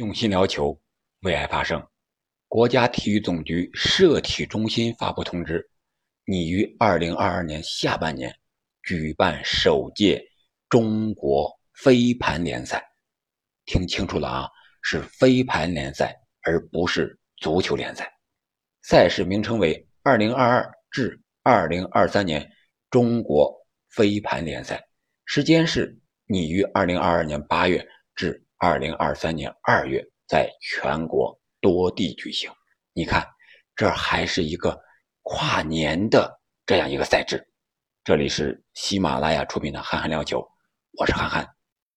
用心聊球，为爱发声。国家体育总局社体中心发布通知，拟于二零二二年下半年举办首届中国飞盘联赛。听清楚了啊，是飞盘联赛，而不是足球联赛。赛事名称为二零二二至二零二三年中国飞盘联赛，时间是拟于二零二二年八月至。二零二三年二月，在全国多地举行。你看，这还是一个跨年的这样一个赛制。这里是喜马拉雅出品的《憨憨聊球》，我是憨憨。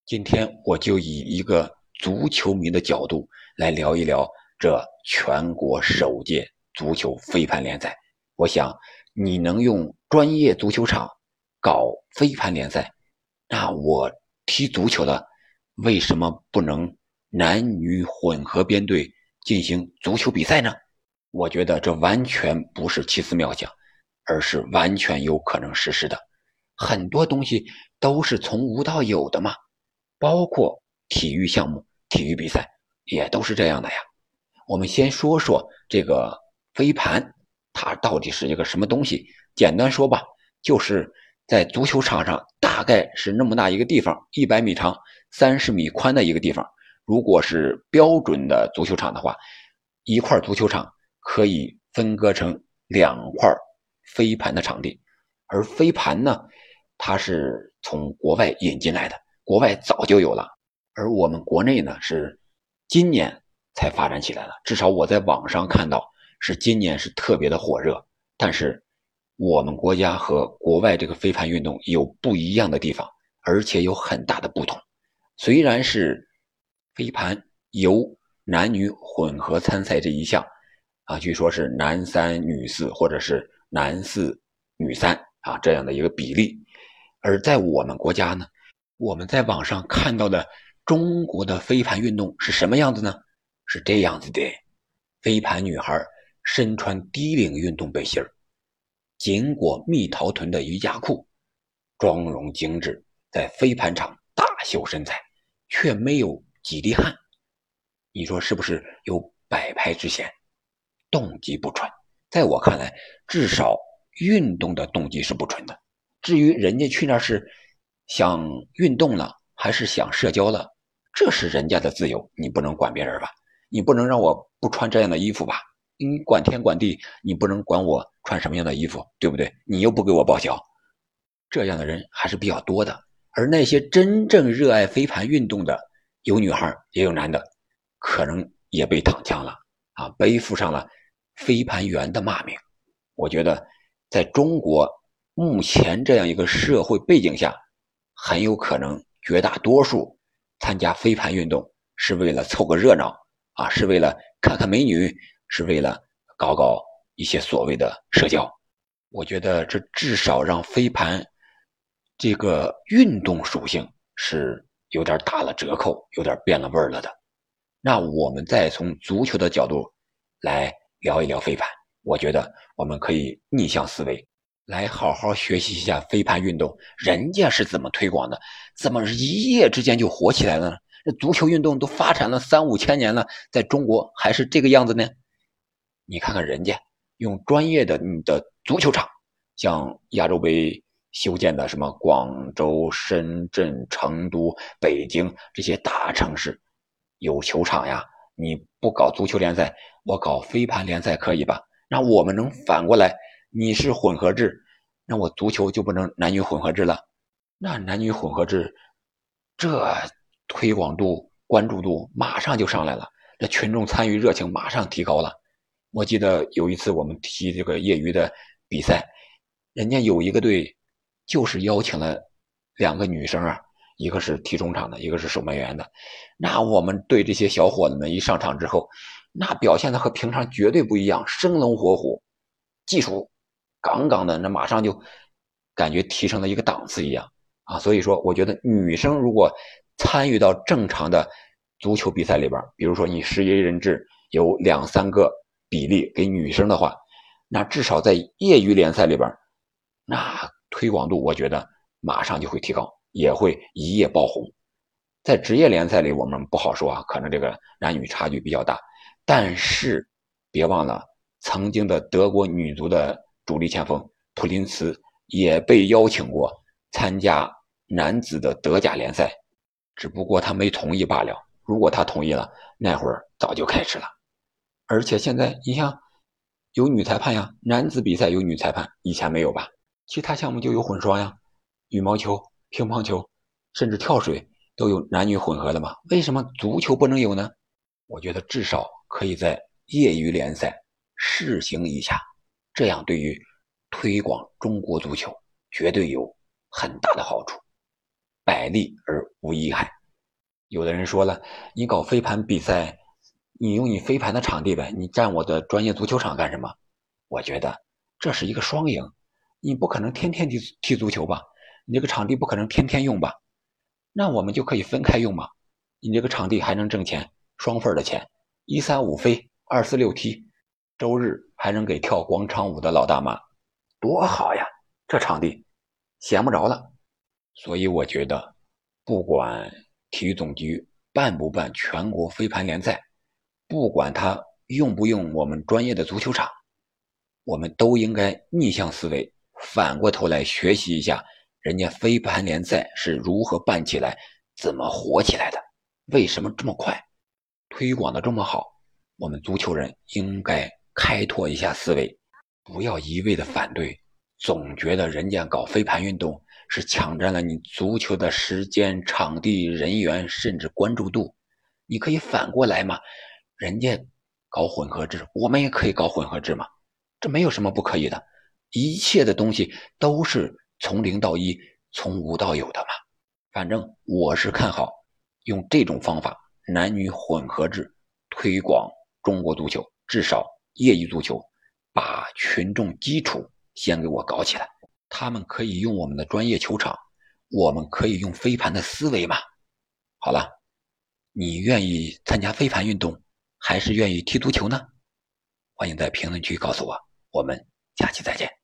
今天我就以一个足球迷的角度来聊一聊这全国首届足球飞盘联赛。我想，你能用专业足球场搞飞盘联赛，那我踢足球的。为什么不能男女混合编队进行足球比赛呢？我觉得这完全不是奇思妙想，而是完全有可能实施的。很多东西都是从无到有的嘛，包括体育项目、体育比赛也都是这样的呀。我们先说说这个飞盘，它到底是一个什么东西？简单说吧，就是在足球场上，大概是那么大一个地方，一百米长。三十米宽的一个地方，如果是标准的足球场的话，一块足球场可以分割成两块飞盘的场地。而飞盘呢，它是从国外引进来的，国外早就有了，而我们国内呢是今年才发展起来了。至少我在网上看到是今年是特别的火热。但是我们国家和国外这个飞盘运动有不一样的地方，而且有很大的不同。虽然是飞盘由男女混合参赛这一项，啊，据说是男三女四，或者是男四女三啊这样的一个比例，而在我们国家呢，我们在网上看到的中国的飞盘运动是什么样子呢？是这样子的：飞盘女孩身穿低领运动背心儿紧裹蜜桃臀的瑜伽裤，妆容精致，在飞盘场。大秀身材，却没有几滴汗，你说是不是有摆拍之嫌？动机不纯，在我看来，至少运动的动机是不纯的。至于人家去那是想运动了，还是想社交了，这是人家的自由，你不能管别人吧？你不能让我不穿这样的衣服吧？你管天管地，你不能管我穿什么样的衣服，对不对？你又不给我报销，这样的人还是比较多的。而那些真正热爱飞盘运动的，有女孩也有男的，可能也被躺枪了啊，背负上了飞盘员的骂名。我觉得，在中国目前这样一个社会背景下，很有可能绝大多数参加飞盘运动是为了凑个热闹啊，是为了看看美女，是为了搞搞一些所谓的社交。我觉得这至少让飞盘。这个运动属性是有点打了折扣，有点变了味儿了的。那我们再从足球的角度来聊一聊飞盘，我觉得我们可以逆向思维，来好好学习一下飞盘运动，人家是怎么推广的，怎么一夜之间就火起来了呢？这足球运动都发展了三五千年了，在中国还是这个样子呢？你看看人家用专业的你的足球场，像亚洲杯。修建的什么广州、深圳、成都、北京这些大城市有球场呀？你不搞足球联赛，我搞飞盘联赛可以吧？那我们能反过来，你是混合制，那我足球就不能男女混合制了？那男女混合制，这推广度、关注度马上就上来了，这群众参与热情马上提高了。我记得有一次我们踢这个业余的比赛，人家有一个队。就是邀请了两个女生啊，一个是踢中场的，一个是守门员的。那我们对这些小伙子们一上场之后，那表现的和平常绝对不一样，生龙活虎，技术杠杠的，那马上就感觉提升了一个档次一样啊。所以说，我觉得女生如果参与到正常的足球比赛里边，比如说你十一人制有两三个比例给女生的话，那至少在业余联赛里边，那。推广度，我觉得马上就会提高，也会一夜爆红。在职业联赛里，我们不好说啊，可能这个男女差距比较大。但是别忘了，曾经的德国女足的主力前锋普林茨也被邀请过参加男子的德甲联赛，只不过他没同意罢了。如果他同意了，那会儿早就开始了。而且现在你像有女裁判呀，男子比赛有女裁判，以前没有吧？其他项目就有混双呀，羽毛球、乒乓球，甚至跳水都有男女混合的嘛？为什么足球不能有呢？我觉得至少可以在业余联赛试行一下，这样对于推广中国足球绝对有很大的好处，百利而无一害。有的人说了，你搞飞盘比赛，你用你飞盘的场地呗，你占我的专业足球场干什么？我觉得这是一个双赢。你不可能天天踢踢足球吧？你这个场地不可能天天用吧？那我们就可以分开用嘛？你这个场地还能挣钱，双份的钱，一三五飞，二四六踢，周日还能给跳广场舞的老大妈，多好呀！这场地闲不着了。所以我觉得，不管体育总局办不办全国飞盘联赛，不管他用不用我们专业的足球场，我们都应该逆向思维。反过头来学习一下，人家飞盘联赛是如何办起来，怎么火起来的？为什么这么快，推广的这么好？我们足球人应该开拓一下思维，不要一味的反对，总觉得人家搞飞盘运动是抢占了你足球的时间、场地、人员，甚至关注度。你可以反过来嘛，人家搞混合制，我们也可以搞混合制嘛，这没有什么不可以的。一切的东西都是从零到一，从无到有的嘛。反正我是看好用这种方法，男女混合制推广中国足球，至少业余足球，把群众基础先给我搞起来。他们可以用我们的专业球场，我们可以用飞盘的思维嘛。好了，你愿意参加飞盘运动，还是愿意踢足球呢？欢迎在评论区告诉我，我们下期再见。